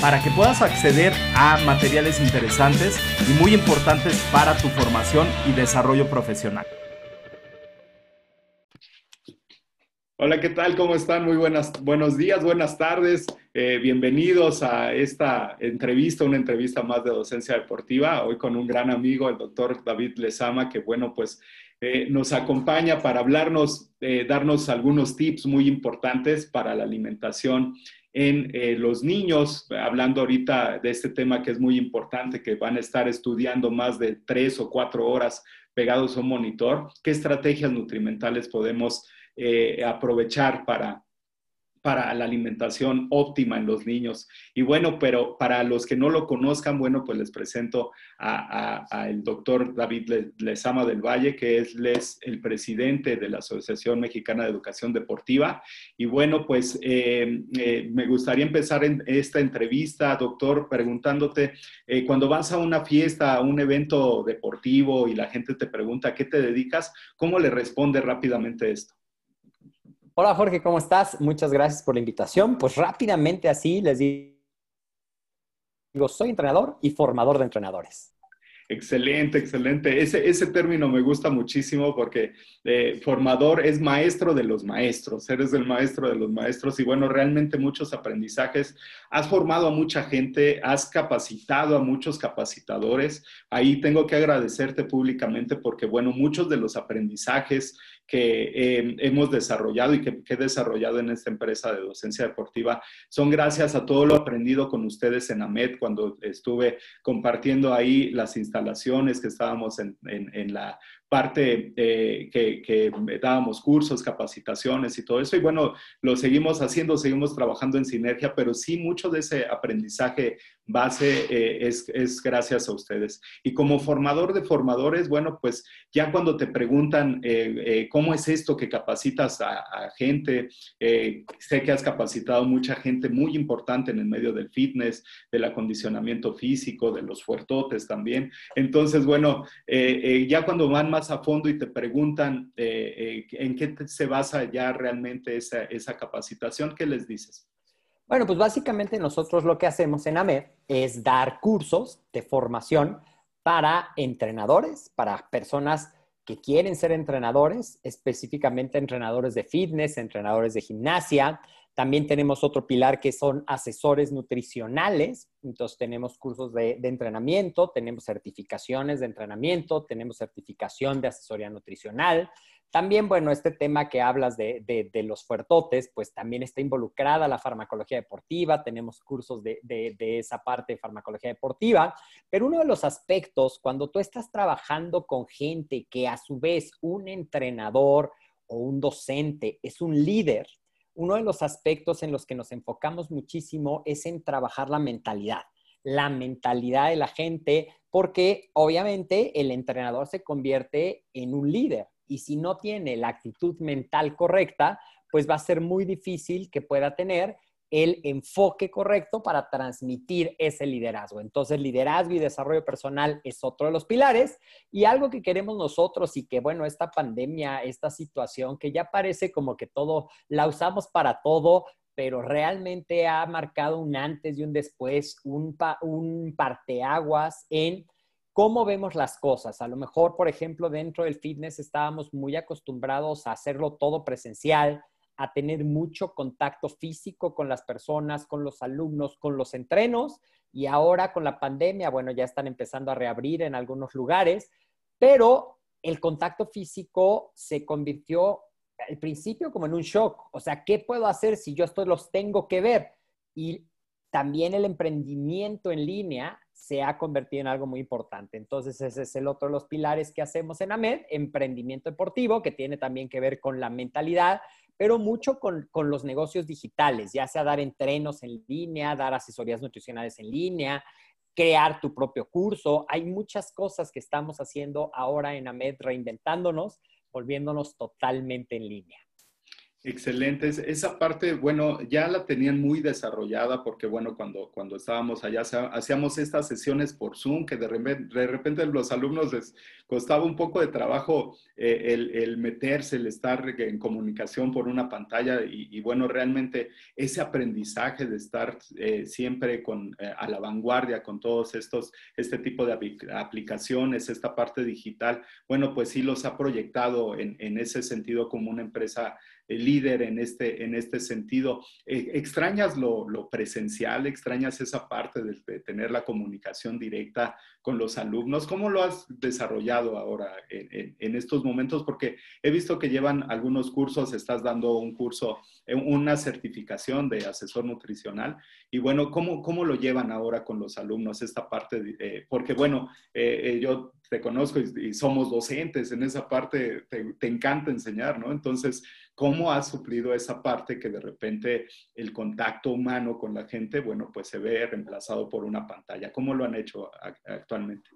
para que puedas acceder a materiales interesantes y muy importantes para tu formación y desarrollo profesional. Hola, ¿qué tal? ¿Cómo están? Muy buenas, buenos días, buenas tardes. Eh, bienvenidos a esta entrevista, una entrevista más de docencia deportiva. Hoy con un gran amigo, el doctor David Lezama, que bueno, pues eh, nos acompaña para hablarnos, eh, darnos algunos tips muy importantes para la alimentación en los niños, hablando ahorita de este tema que es muy importante, que van a estar estudiando más de tres o cuatro horas pegados a un monitor, qué estrategias nutrimentales podemos eh, aprovechar para, para la alimentación óptima en los niños. Y bueno, pero para los que no lo conozcan, bueno, pues les presento al doctor David Lezama del Valle, que es el presidente de la Asociación Mexicana de Educación Deportiva. Y bueno, pues eh, eh, me gustaría empezar esta entrevista, doctor, preguntándote, cuando vas a una fiesta, a un evento deportivo y la gente te pregunta a qué te dedicas, ¿cómo le responde rápidamente esto? Hola Jorge, ¿cómo estás? Muchas gracias por la invitación. Pues rápidamente así les digo, soy entrenador y formador de entrenadores. Excelente, excelente. Ese, ese término me gusta muchísimo porque eh, formador es maestro de los maestros, eres el maestro de los maestros y bueno, realmente muchos aprendizajes. Has formado a mucha gente, has capacitado a muchos capacitadores. Ahí tengo que agradecerte públicamente porque bueno, muchos de los aprendizajes que eh, hemos desarrollado y que, he desarrollado en esta empresa de docencia deportiva son gracias a todo lo aprendido con ustedes en AMED cuando estuve compartiendo ahí las instalaciones que estábamos en, la parte eh, que, dábamos cursos, capacitaciones y todo eso. Y bueno, lo seguimos haciendo, seguimos trabajando en sinergia, pero sí mucho de ese aprendizaje base eh, es, gracias a ustedes. Y como formador de formadores, bueno, pues ya cuando te preguntan eh, cómo es esto que capacitas a, a gente, sé que has capacitado mucha gente muy importante en el medio del fitness, del acondicionamiento físico, de los fuertotes también. Entonces, bueno, ya cuando van más a fondo y te preguntan eh, eh, en qué se basa ya realmente esa, esa capacitación, ¿qué les dices? Bueno, pues básicamente nosotros lo que hacemos en AMED es dar cursos de formación para entrenadores, para personas que quieren ser entrenadores, específicamente entrenadores de fitness, entrenadores de gimnasia, también tenemos otro pilar que son asesores nutricionales. Entonces tenemos cursos de, entrenamiento, tenemos certificaciones de entrenamiento, tenemos certificación de asesoría nutricional. También, bueno, este tema que hablas de, los fuertotes, pues también está involucrada la farmacología deportiva, tenemos cursos de, de, esa parte de farmacología deportiva, pero uno de los aspectos, cuando tú estás trabajando con gente que a su vez un entrenador o un docente es un líder, uno de los aspectos en los que nos enfocamos muchísimo es en trabajar la mentalidad, la mentalidad de la gente, porque obviamente el entrenador se convierte en un líder y si no tiene la actitud mental correcta, pues va a ser muy difícil que pueda tener el enfoque correcto para transmitir ese liderazgo. Entonces, liderazgo y desarrollo personal es otro de los pilares y algo que queremos nosotros y que, bueno, esta pandemia, esta situación que ya parece como que todo la usamos para todo, pero realmente ha marcado un antes y un después, un, un parteaguas en cómo vemos las cosas. A lo mejor, por ejemplo, dentro del fitness estábamos muy acostumbrados a hacerlo todo presencial, a tener mucho contacto físico con las personas, con los alumnos, con los entrenos y ahora con la pandemia, bueno, ya están empezando a reabrir en algunos lugares, pero el contacto físico se convirtió al principio como en un shock, o sea, ¿qué puedo hacer si yo estos los tengo que ver? Y también el emprendimiento en línea se ha convertido en algo muy importante. Entonces, ese es el otro de los pilares que hacemos en AMED, emprendimiento deportivo, que tiene también que ver con la mentalidad, pero mucho con, con, los negocios digitales, ya sea dar entrenos en línea, dar asesorías nutricionales en línea, crear tu propio curso. Hay muchas cosas que estamos haciendo ahora en AMED, reinventándonos, volviéndonos totalmente en línea. Excelente. Esa parte, bueno, ya la tenían muy desarrollada porque, bueno, cuando, cuando estábamos allá hacíamos estas sesiones por Zoom que de repente, de los alumnos les costaba un poco de trabajo eh, el, meterse, el estar en comunicación por una pantalla y, bueno, realmente ese aprendizaje de estar eh, siempre eh, a la vanguardia con todos estos, este tipo de aplicaciones, esta parte digital, bueno, pues sí los ha proyectado en ese sentido como una empresa líder en este, en este sentido. Eh, ¿Extrañas lo, presencial? ¿Extrañas esa parte de, tener la comunicación directa con los alumnos? ¿Cómo lo has desarrollado ahora en, estos momentos? Porque he visto que llevan algunos cursos, estás dando un curso, eh, una certificación de asesor nutricional. Y bueno, ¿cómo, cómo lo llevan ahora con los alumnos esta parte? Eh, porque bueno, yo te conozco y, somos docentes en esa parte, te, te encanta enseñar, ¿no? Entonces, ¿Cómo ha suplido esa parte que de repente el contacto humano con la gente, bueno, pues se ve reemplazado por una pantalla? ¿Cómo lo han hecho actualmente?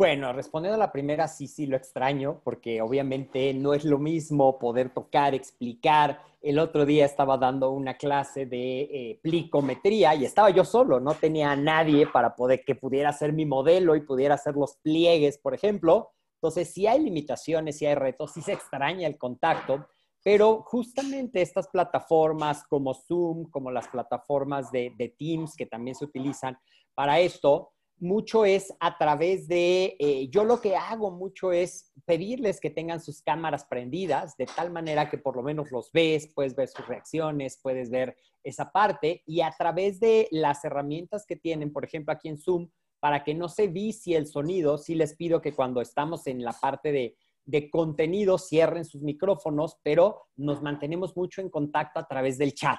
Bueno, respondiendo a la primera, sí, sí lo extraño, porque obviamente no es lo mismo poder tocar, explicar. El otro día estaba dando una clase de eh, plicometría y estaba yo solo, no tenía a nadie para poder que pudiera hacer mi modelo y pudiera hacer los pliegues, por ejemplo. Entonces, si hay limitaciones, si hay retos, sí se extraña el contacto. Pero justamente estas plataformas como Zoom, como las plataformas de, Teams que también se utilizan para esto, mucho es a través de, eh, yo lo que hago mucho es pedirles que tengan sus cámaras prendidas, de tal manera que por lo menos los ves, puedes ver sus reacciones, puedes ver esa parte, y a través de las herramientas que tienen, por ejemplo, aquí en Zoom, para que no se vicie el sonido, sí les pido que cuando estamos en la parte de de contenido cierren sus micrófonos, pero nos mantenemos mucho en contacto a través del chat,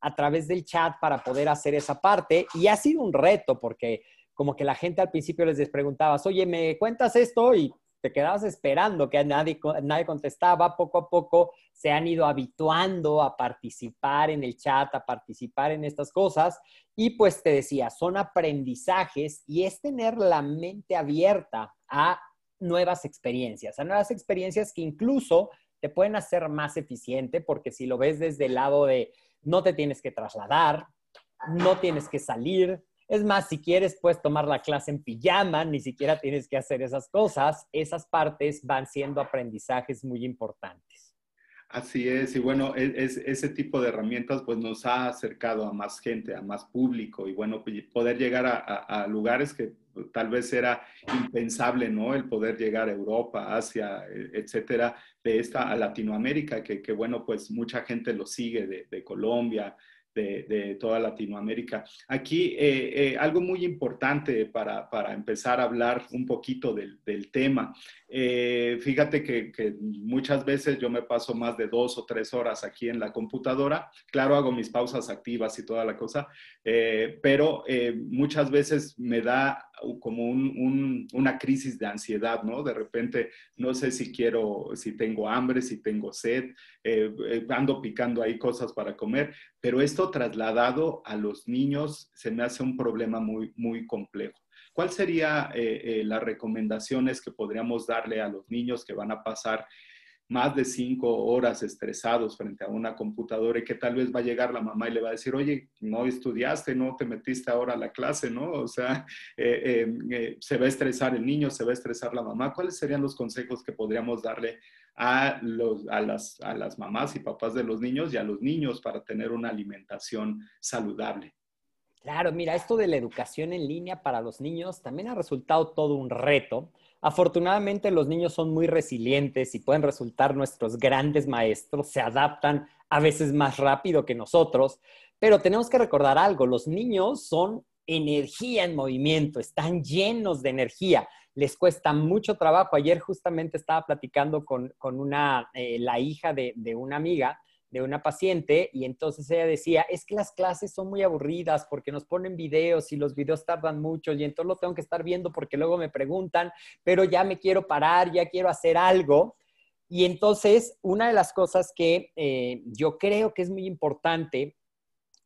a través del chat para poder hacer esa parte. Y ha sido un reto porque como que la gente al principio les preguntabas, oye, ¿me cuentas esto? Y te quedabas esperando que nadie, nadie contestaba. Poco a poco se han ido habituando a participar en el chat, a participar en estas cosas. Y pues te decía, son aprendizajes y es tener la mente abierta a nuevas experiencias, a nuevas experiencias que incluso te pueden hacer más eficiente, porque si lo ves desde el lado de no te tienes que trasladar, no tienes que salir, es más, si quieres, puedes tomar la clase en pijama, ni siquiera tienes que hacer esas cosas. Esas partes van siendo aprendizajes muy importantes. Así es, y bueno, e, es, ese tipo de herramientas pues nos ha acercado a más gente, a más público, y bueno, poder llegar a lugares que tal vez era impensable, ¿no? El poder llegar a Europa, Asia, e, etcétera, de esta a Latinoamérica, que, bueno, pues mucha gente lo sigue de, Colombia, de, toda Latinoamérica. Aquí eh, eh, algo muy importante para, empezar a hablar un poquito del, tema. Eh, fíjate que, muchas veces yo me paso más de dos o tres horas aquí en la computadora. Claro, hago mis pausas activas y toda la cosa, pero muchas veces me da como una crisis de ansiedad, ¿no? De repente no sé si quiero, si tengo hambre, si tengo sed, ando picando ahí cosas para comer, pero esto trasladado a los niños se me hace un problema muy, muy complejo. ¿Cuáles serían eh, eh, las recomendaciones que podríamos darle a los niños que van a pasar más de cinco horas estresados frente a una computadora y que tal vez va a llegar la mamá y le va a decir, oye, no estudiaste, no te metiste ahora a la clase, ¿no? O sea, eh, se va a estresar el niño, se va a estresar la mamá. ¿Cuáles serían los consejos que podríamos darle a, los, a, las, a las mamás y papás de los niños y a los niños para tener una alimentación saludable. Claro, mira, esto de la educación en línea para los niños también ha resultado todo un reto. Afortunadamente los niños son muy resilientes y pueden resultar nuestros grandes maestros, se adaptan a veces más rápido que nosotros, pero tenemos que recordar algo, los niños son energía en movimiento, están llenos de energía. Les cuesta mucho trabajo. Ayer justamente estaba platicando con, una, eh, la hija de, una amiga de una paciente y entonces ella decía, es que las clases son muy aburridas porque nos ponen videos y los videos tardan mucho y entonces lo tengo que estar viendo porque luego me preguntan, pero ya me quiero parar, ya quiero hacer algo. Y entonces, una de las cosas que eh, yo creo que es muy importante,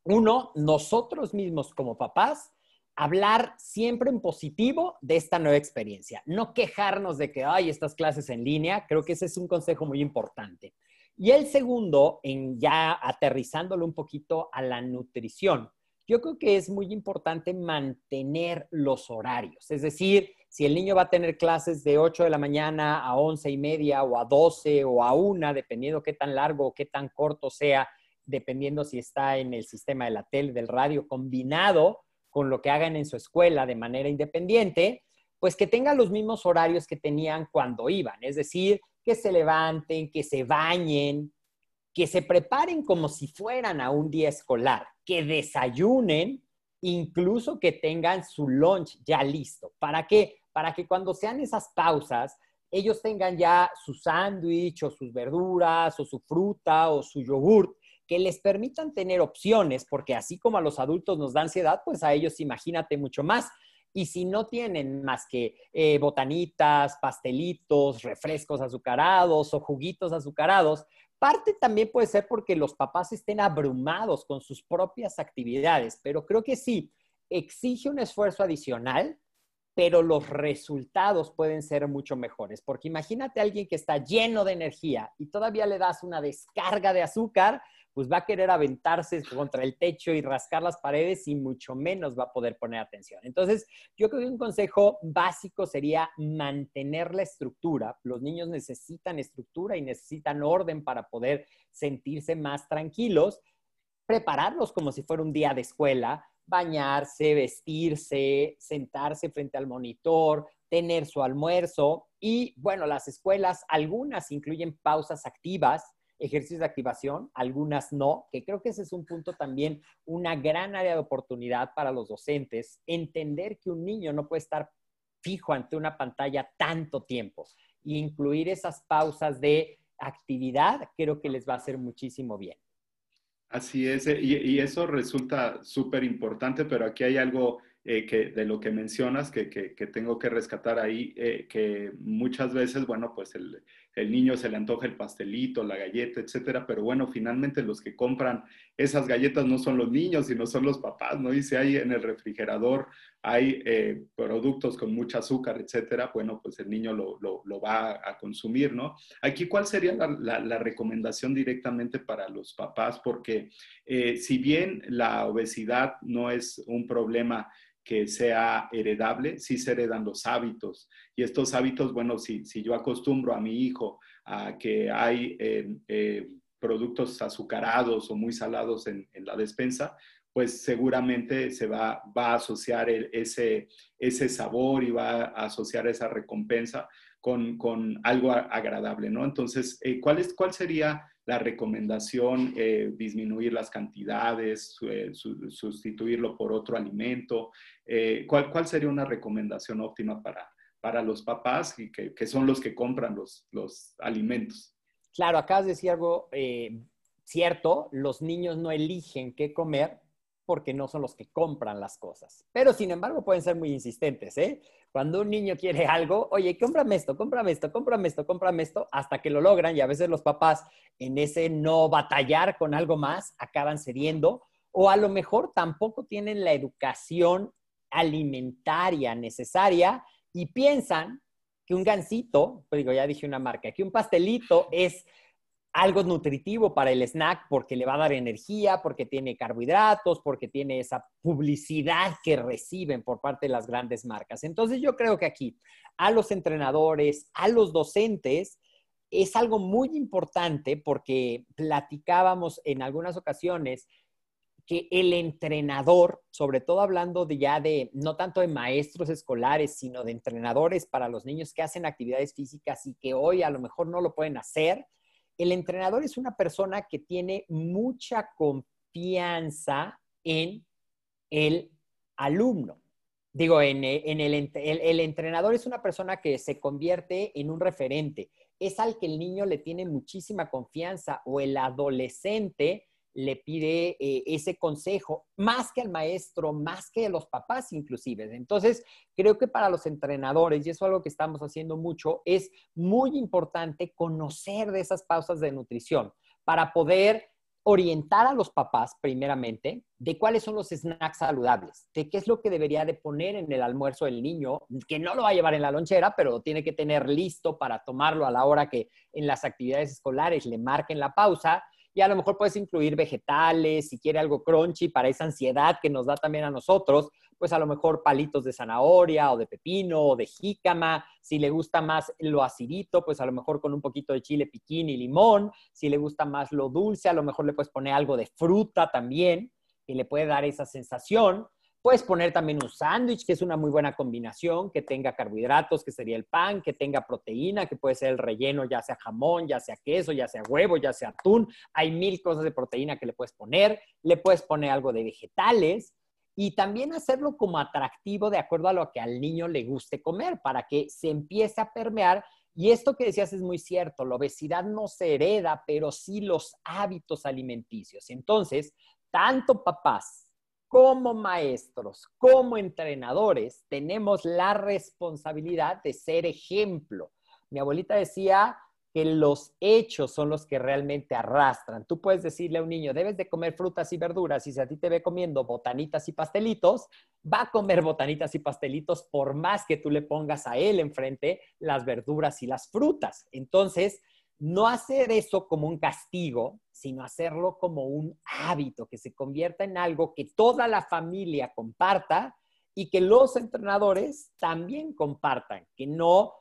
uno, nosotros mismos como papás, hablar siempre en positivo de esta nueva experiencia, no quejarnos de que hay estas clases en línea, creo que ese es un consejo muy importante. Y el segundo, en ya aterrizándolo un poquito a la nutrición, yo creo que es muy importante mantener los horarios. Es decir, si el niño va a tener clases de 8 de la mañana a 11 y media o a 12 o a 1, dependiendo qué tan largo o qué tan corto sea, dependiendo si está en el sistema de la tele, del radio, combinado con lo que hagan en su escuela de manera independiente, pues que tengan los mismos horarios que tenían cuando iban. Es decir, que se levanten, que se bañen, que se preparen como si fueran a un día escolar, que desayunen, incluso que tengan su lunch ya listo. ¿Para qué? Para que cuando sean esas pausas, ellos tengan ya su sándwich o sus verduras o su fruta o su yogurt que les permitan tener opciones, porque así como a los adultos nos da ansiedad, pues a ellos imagínate mucho más. Y si no tienen más que eh, botanitas, pastelitos, refrescos azucarados o juguitos azucarados, parte también puede ser porque los papás estén abrumados con sus propias actividades, pero creo que sí, exige un esfuerzo adicional, pero los resultados pueden ser mucho mejores, porque imagínate a alguien que está lleno de energía y todavía le das una descarga de azúcar, pues va a querer aventarse contra el techo y rascar las paredes y mucho menos va a poder poner atención. Entonces, yo creo que un consejo básico sería mantener la estructura. Los niños necesitan estructura y necesitan orden para poder sentirse más tranquilos, prepararlos como si fuera un día de escuela, bañarse, vestirse, sentarse frente al monitor, tener su almuerzo y bueno, las escuelas, algunas incluyen pausas activas ejercicios de activación, algunas no, que creo que ese es un punto también, una gran área de oportunidad para los docentes, entender que un niño no puede estar fijo ante una pantalla tanto tiempo e incluir esas pausas de actividad creo que les va a hacer muchísimo bien. Así es, y, y eso resulta súper importante, pero aquí hay algo eh, que, de lo que mencionas que, que, que tengo que rescatar ahí, eh, que muchas veces, bueno, pues el, el, niño se le antoja el pastelito, la galleta, etcétera, pero bueno, finalmente los que compran esas galletas no son los niños, sino son los papás, ¿no? Y si hay en el refrigerador, hay eh, productos con mucho azúcar, etcétera, bueno, pues el niño lo, lo, va a, consumir, ¿no? Aquí, ¿cuál sería la, recomendación directamente para los papás? Porque si bien la obesidad no es un problema, que sea heredable, sí se heredan los hábitos. Y estos hábitos, bueno, si, si yo acostumbro a mi hijo a que hay eh, eh, productos azucarados o muy salados en, la despensa, pues seguramente se va, va a asociar ese, ese sabor y va a asociar esa recompensa con, con algo agradable, ¿no? Entonces, eh, ¿cuál, es, ¿cuál sería la recomendación, eh, disminuir las cantidades, eh, sustituirlo por otro alimento. Eh, ¿cuál, ¿cuál, sería una recomendación óptima para, para los papás y que, que son los que compran los, los alimentos? Claro, acabas de decir algo cierto, los niños no eligen qué comer porque no son los que compran las cosas. Pero sin embargo pueden ser muy insistentes, ¿eh? Cuando un niño quiere algo, oye, cómprame esto, cómprame esto, cómprame esto, cómprame esto, hasta que lo logran y a veces los papás en ese no batallar con algo más acaban cediendo o a lo mejor tampoco tienen la educación alimentaria necesaria y piensan que un gansito, pues digo, ya dije una marca, que un pastelito es algo nutritivo para el snack porque le va a dar energía, porque tiene carbohidratos, porque tiene esa publicidad que reciben por parte de las grandes marcas. Entonces yo creo que aquí a los entrenadores, a los docentes, es algo muy importante porque platicábamos en algunas ocasiones que el entrenador, sobre todo hablando de ya de, no tanto de maestros escolares, sino de entrenadores para los niños que hacen actividades físicas y que hoy a lo mejor no lo pueden hacer, el entrenador es una persona que tiene mucha confianza en el alumno. Digo, en, el, el, entrenador es una persona que se convierte en un referente, es al que el niño le tiene muchísima confianza o el adolescente le pide eh, ese consejo, más que al maestro, más que a los papás inclusive. Entonces, creo que para los entrenadores, y eso es algo que estamos haciendo mucho, es muy importante conocer de esas pausas de nutrición para poder orientar a los papás primeramente de cuáles son los snacks saludables, de qué es lo que debería de poner en el almuerzo del niño, que no lo va a llevar en la lonchera, pero lo tiene que tener listo para tomarlo a la hora que en las actividades escolares le marquen la pausa y a lo mejor puedes incluir vegetales, si quiere algo crunchy para esa ansiedad que nos da también a nosotros, pues a lo mejor palitos de zanahoria o de pepino o de jícama, si le gusta más lo acidito, pues a lo mejor con un poquito de chile piquín y limón, si le gusta más lo dulce, a lo mejor le puedes poner algo de fruta también, y le puede dar esa sensación. Puedes poner también un sándwich, que es una muy buena combinación, que tenga carbohidratos, que sería el pan, que tenga proteína, que puede ser el relleno, ya sea jamón, ya sea queso, ya sea huevo, ya sea atún. Hay mil cosas de proteína que le puedes poner. Le puedes poner algo de vegetales y también hacerlo como atractivo de acuerdo a lo que al niño le guste comer, para que se empiece a permear. Y esto que decías es muy cierto, la obesidad no se hereda, pero sí los hábitos alimenticios. Entonces, tanto papás como maestros, como entrenadores, tenemos la responsabilidad de ser ejemplo. Mi abuelita decía que los hechos son los que realmente arrastran. Tú puedes decirle a un niño, debes de comer frutas y verduras, y si a ti te ve comiendo botanitas y pastelitos, va a comer botanitas y pastelitos por más que tú le pongas a él enfrente las verduras y las frutas. Entonces, no hacer eso como un castigo, sino hacerlo como un hábito, que se convierta en algo que toda la familia comparta y que los entrenadores también compartan, que no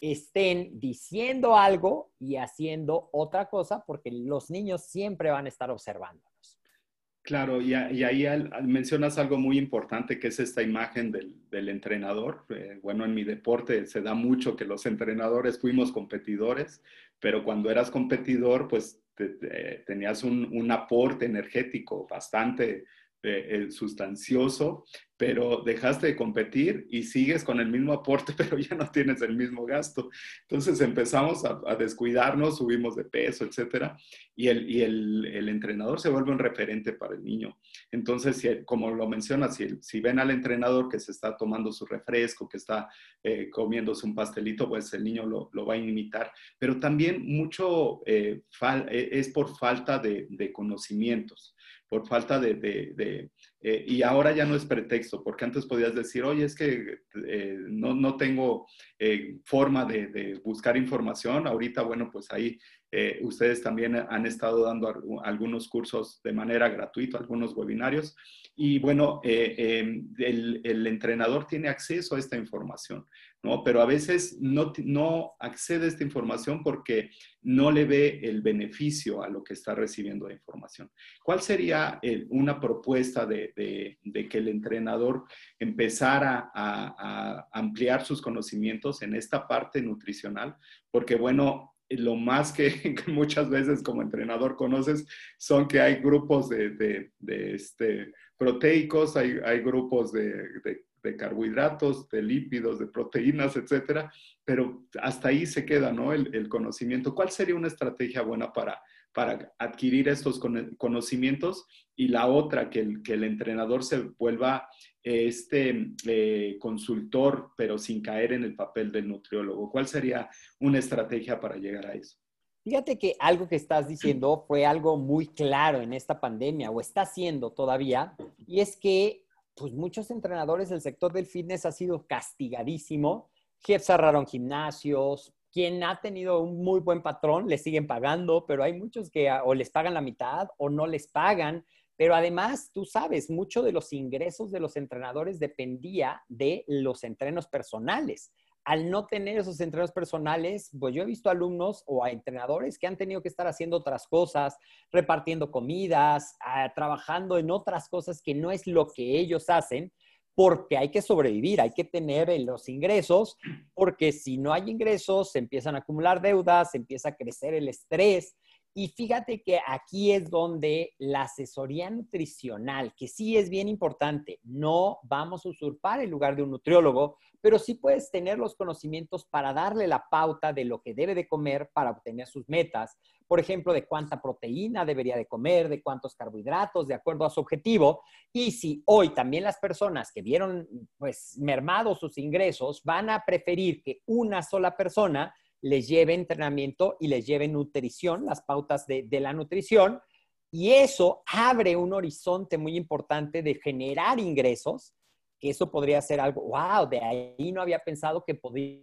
estén diciendo algo y haciendo otra cosa, porque los niños siempre van a estar observándonos. Claro, y, ahí mencionas algo muy importante que es esta imagen del, entrenador. Eh, bueno, en mi deporte se da mucho que los entrenadores fuimos competidores, pero cuando eras competidor, pues tenías un, aporte energético bastante eh, sustancioso, pero dejaste de competir y sigues con el mismo aporte, pero ya no tienes el mismo gasto. Entonces empezamos a, descuidarnos, subimos de peso, etcétera, y, el, y el, entrenador se vuelve un referente para el niño. Entonces, si, como lo mencionas, si, si, ven al entrenador que se está tomando su refresco, que está eh, comiéndose un pastelito, pues el niño lo, lo va a imitar. Pero también mucho eh, e, es por falta de, de conocimientos por falta de, eh, y ahora ya no es pretexto, porque antes podías decir, oye, es que eh, no, no, tengo eh, forma de, buscar información, ahorita, bueno, pues ahí ustedes también han estado dando algunos cursos de manera gratuita, algunos webinarios, y bueno, em, el, el entrenador tiene acceso a esta información. ¿no? Pero a veces no, no accede a esta información porque no le ve el beneficio a lo que está recibiendo de información. ¿Cuál sería una propuesta de, que el entrenador empezara a, ampliar sus conocimientos en esta parte nutricional? Porque bueno, lo más que, muchas veces como entrenador conoces son que hay grupos de, este, proteicos, hay, hay grupos de, de carbohidratos, de lípidos, de proteínas, etcétera, pero hasta ahí se queda, ¿no? El, conocimiento. ¿Cuál sería una estrategia buena para, para adquirir estos conocimientos? Y la otra, que el, que el entrenador se vuelva este eh, consultor, pero sin caer en el papel del nutriólogo. ¿Cuál sería una estrategia para llegar a eso? Fíjate que algo que estás diciendo fue algo muy claro en esta pandemia o está siendo todavía, y es que pues muchos entrenadores del sector del fitness ha sido castigadísimo. cerraron gimnasios. Quien ha tenido un muy buen patrón le siguen pagando, pero hay muchos que o les pagan la mitad o no les pagan. Pero además, tú sabes, mucho de los ingresos de los entrenadores dependía de los entrenos personales. Al no tener esos entrenos personales, pues yo he visto alumnos o a entrenadores que han tenido que estar haciendo otras cosas, repartiendo comidas, ah, trabajando en otras cosas que no es lo que ellos hacen, porque hay que sobrevivir, hay que tener los ingresos, porque si no hay ingresos, se empiezan a acumular deudas, se empieza a crecer el estrés Y fíjate que aquí es donde la asesoría nutricional, que sí es bien importante, no vamos a usurpar el lugar de un nutriólogo, pero sí puedes tener los conocimientos para darle la pauta de lo que debe de comer para obtener sus metas. Por ejemplo, de cuánta proteína debería de comer, de cuántos carbohidratos, de acuerdo a su objetivo. Y si hoy también las personas que vieron pues mermados sus ingresos van a preferir que una sola persona les lleve entrenamiento y les lleve nutrición, las pautas de, la nutrición. Y eso abre un horizonte muy importante de generar ingresos, eso podría ser algo, wow, de ahí no había pensado que podría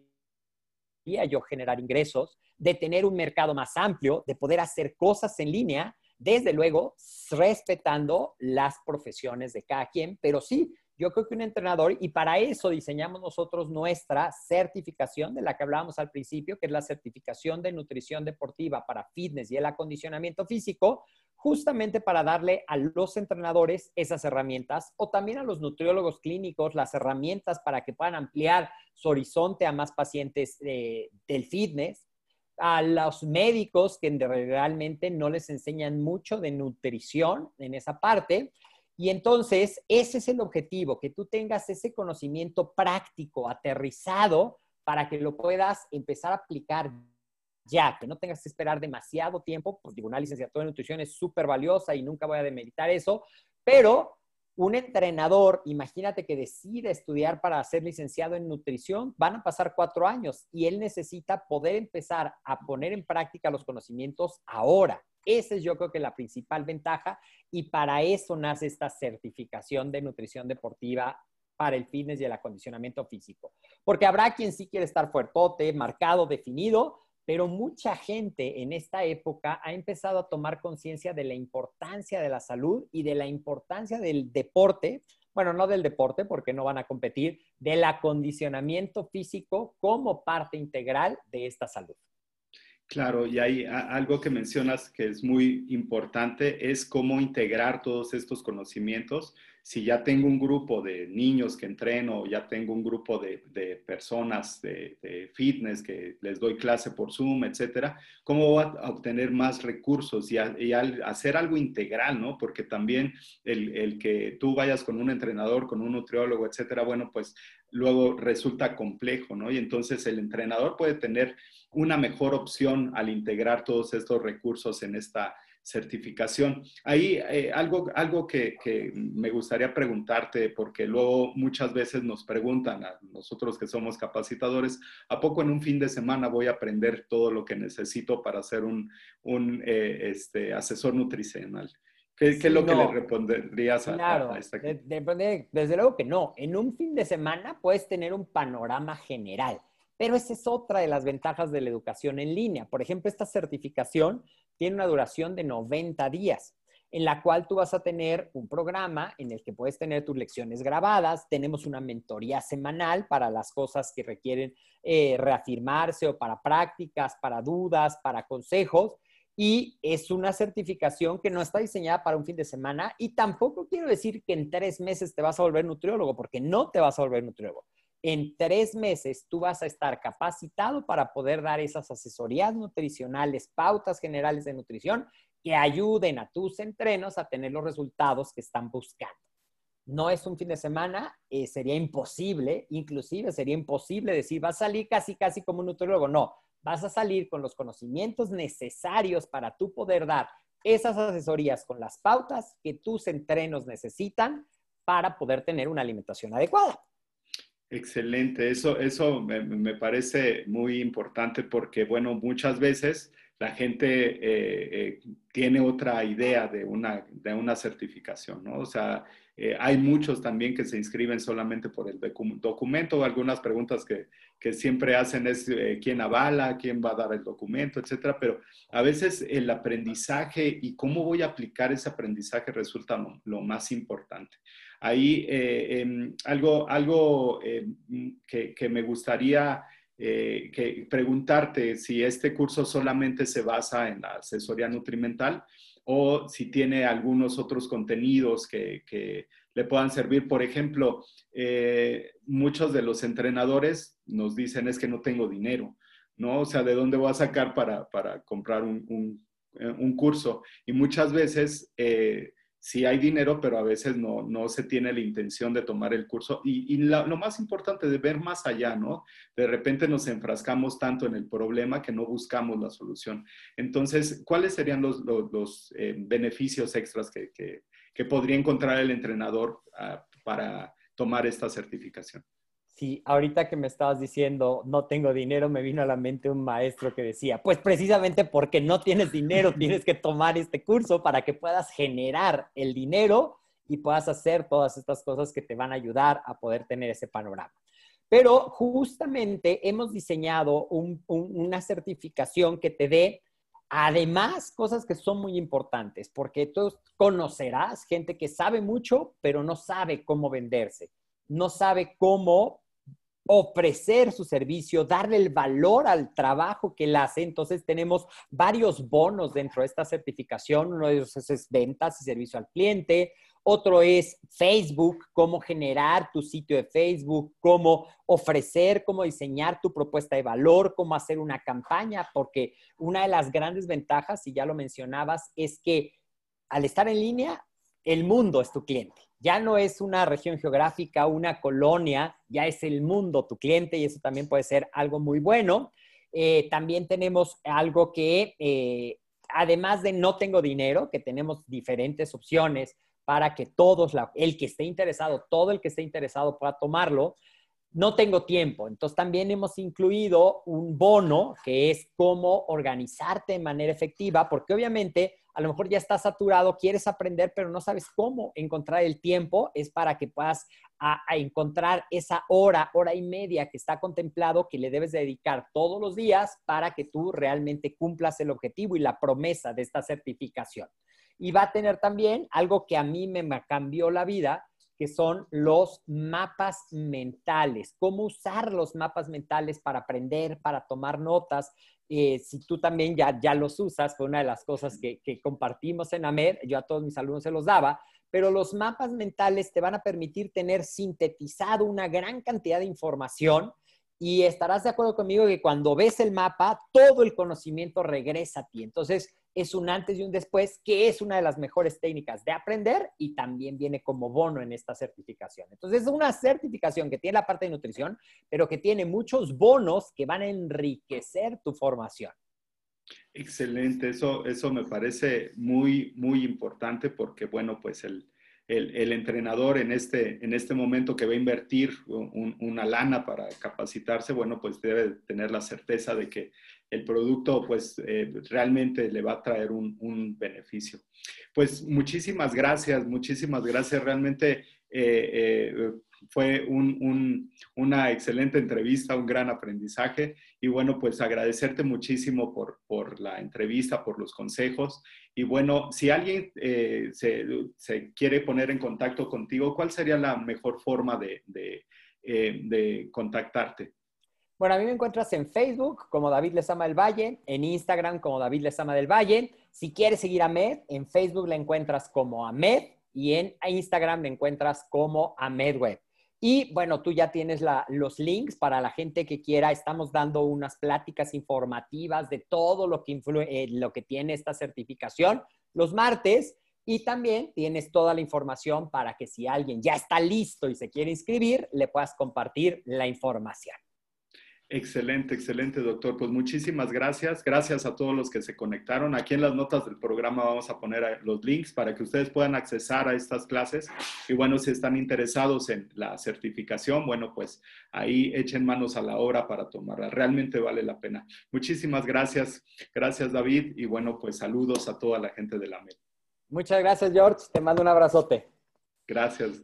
yo generar ingresos, de tener un mercado más amplio, de poder hacer cosas en línea, desde luego respetando las profesiones de cada quien, pero sí yo creo que un entrenador, y para eso diseñamos nosotros nuestra certificación de la que hablábamos al principio, que es la certificación de nutrición deportiva para fitness y el acondicionamiento físico, justamente para darle a los entrenadores esas herramientas o también a los nutriólogos clínicos las herramientas para que puedan ampliar su horizonte a más pacientes eh, del fitness, a los médicos que realmente no les enseñan mucho de nutrición en esa parte y entonces, ese es el objetivo, que tú tengas ese conocimiento práctico, aterrizado, para que lo puedas empezar a aplicar ya, que no tengas que esperar demasiado tiempo, pues una licenciatura en nutrición es súper valiosa y nunca voy a demeritar eso, pero un entrenador, imagínate que decide estudiar para ser licenciado en nutrición, van a pasar cuatro años y él necesita poder empezar a poner en práctica los conocimientos ahora. Esa es yo creo que la principal ventaja y para eso nace esta certificación de nutrición deportiva para el fitness y el acondicionamiento físico. Porque habrá quien sí quiere estar fuertote, marcado, definido, pero mucha gente en esta época ha empezado a tomar conciencia de la importancia de la salud y de la importancia del deporte, bueno, no del deporte porque no van a competir, del acondicionamiento físico como parte integral de esta salud. Claro, y hay algo que mencionas que es muy importante, es cómo integrar todos estos conocimientos. Si ya tengo un grupo de niños que entreno, ya tengo un grupo de, personas de, fitness que les doy clase por Zoom, etcétera, ¿cómo voy a obtener más recursos y, hacer algo integral, ¿no? Porque también el, el que tú vayas con un entrenador, con un nutriólogo, etcétera, bueno, pues luego resulta complejo, ¿no? Y entonces el entrenador puede tener una mejor opción al integrar todos estos recursos en esta certificación. Ahí eh, algo, algo que, me gustaría preguntarte, porque luego muchas veces nos preguntan a nosotros que somos capacitadores, ¿a poco en un fin de semana voy a aprender todo lo que necesito para ser un, eh, este, asesor nutricional? ¿Qué, es lo que le responderías a, claro, esta desde luego que no. En un fin de semana puedes tener un panorama general, pero esa es otra de las ventajas de la educación en línea. Por ejemplo, esta certificación tiene una duración de 90 días en la cual tú vas a tener un programa en el que puedes tener tus lecciones grabadas. Tenemos una mentoría semanal para las cosas que requieren eh, reafirmarse o para prácticas, para dudas, para consejos y es una certificación que no está diseñada para un fin de semana y tampoco quiero decir que en tres meses te vas a volver nutriólogo, porque no te vas a volver nutriólogo. En tres meses tú vas a estar capacitado para poder dar esas asesorías nutricionales, pautas generales de nutrición que ayuden a tus entrenos a tener los resultados que están buscando. No es un fin de semana, eh, sería imposible, inclusive sería imposible decir, va a salir casi, casi como un nutriólogo. No, vas a salir con los conocimientos necesarios para tú poder dar esas asesorías con las pautas que tus entrenos necesitan para poder tener una alimentación adecuada. Excelente, eso, eso me, parece muy importante porque, bueno, muchas veces la gente eh, eh, tiene otra idea de una, de una certificación, ¿no? O sea, eh, hay muchos también que se inscriben solamente por el documento. Algunas preguntas que, que siempre hacen es eh, quién avala, quién va a dar el documento, etcétera. Pero a veces el aprendizaje y cómo voy a aplicar ese aprendizaje resulta lo, más importante. Ahí eh, em, algo, algo em, que, que, me gustaría que preguntarte si este curso solamente se basa en la asesoría nutrimental o si tiene algunos otros contenidos que, le puedan servir. Por ejemplo, eh, muchos de los entrenadores nos dicen es que no tengo dinero, ¿no? O sea, ¿de dónde voy a sacar para, comprar un, un curso y muchas veces sí hay dinero, pero a veces no, no se tiene la intención de tomar el curso. Y, lo más importante de ver más allá, ¿no? De repente nos enfrascamos tanto en el problema que no buscamos la solución. Entonces, ¿cuáles serían los, los, eh, beneficios extras que, que, podría encontrar el entrenador ah, para tomar esta certificación? Sí, ahorita que me estabas diciendo no tengo dinero, me vino a la mente un maestro que decía, pues precisamente porque no tienes dinero, tienes que tomar este curso para que puedas generar el dinero y puedas hacer todas estas cosas que te van a ayudar a poder tener ese panorama. Pero justamente hemos diseñado una certificación que te dé, además, cosas que son muy importantes, porque tú conocerás gente que sabe mucho, pero no sabe cómo venderse no sabe cómo ofrecer su servicio, darle el valor al trabajo que él hace. Entonces tenemos varios bonos dentro de esta certificación. Uno de ellos es ventas y servicio al cliente. Otro es Facebook, cómo generar tu sitio de Facebook, cómo ofrecer, cómo diseñar tu propuesta de valor, cómo hacer una campaña, porque una de las grandes ventajas, y ya lo mencionabas, es que al estar en línea, el mundo es tu cliente ya no es una región geográfica, una colonia, ya es el mundo tu cliente y eso también puede ser algo muy bueno. Eh, también tenemos algo que, eh, además de no tengo dinero, que tenemos diferentes opciones para que todos, el que esté interesado, todo el que esté interesado pueda tomarlo. No tengo tiempo, entonces también hemos incluido un bono que es cómo organizarte de manera efectiva, porque obviamente a lo mejor ya estás saturado, quieres aprender, pero no sabes cómo encontrar el tiempo, es para que puedas a, encontrar esa hora, hora y media que está contemplado que le debes dedicar todos los días para que tú realmente cumplas el objetivo y la promesa de esta certificación. Y va a tener también algo que a mí me cambió la vida, que son los mapas mentales, cómo usar los mapas mentales para aprender, para tomar notas. Eh, si tú también ya, ya los usas, fue una de las cosas que, que compartimos en AMED, yo a todos mis alumnos se los daba, pero los mapas mentales te van a permitir tener sintetizado una gran cantidad de información y estarás de acuerdo conmigo que cuando ves el mapa, todo el conocimiento regresa a ti. Entonces, es un antes y un después, que es una de las mejores técnicas de aprender y también viene como bono en esta certificación. Entonces, es una certificación que tiene la parte de nutrición, pero que tiene muchos bonos que van a enriquecer tu formación. Excelente, eso, eso me parece muy, muy importante porque, bueno, pues el, el, entrenador en este, en este momento que va a invertir una lana para capacitarse, bueno, pues debe tener la certeza de que el producto pues eh, realmente le va a traer un, beneficio. Pues muchísimas gracias, muchísimas gracias. Realmente eh, eh, fue una excelente entrevista, un gran aprendizaje y bueno, pues agradecerte muchísimo por, la entrevista, por los consejos y bueno, si alguien se, se, quiere poner en contacto contigo, ¿cuál sería la mejor forma de, de, contactarte? Bueno, a mí me encuentras en Facebook como David Lezama del Valle, en Instagram como David Lezama del Valle. Si quieres seguir a Med, en Facebook la encuentras como Amed y en Instagram me encuentras como AmedWeb. Y bueno, tú ya tienes los links para la gente que quiera. Estamos dando unas pláticas informativas de todo lo que, influye, eh, lo que tiene esta certificación los martes. Y también tienes toda la información para que si alguien ya está listo y se quiere inscribir, le puedas compartir la información. Excelente, excelente, doctor. Pues muchísimas gracias. Gracias a todos los que se conectaron. Aquí en las notas del programa vamos a poner los links para que ustedes puedan accesar a estas clases. Y bueno, si están interesados en la certificación, bueno, pues ahí echen manos a la obra para tomarla. Realmente vale la pena. Muchísimas gracias. Gracias, David. Y bueno, pues saludos a toda la gente de la MED. Muchas gracias, George. Te mando un abrazote. Gracias.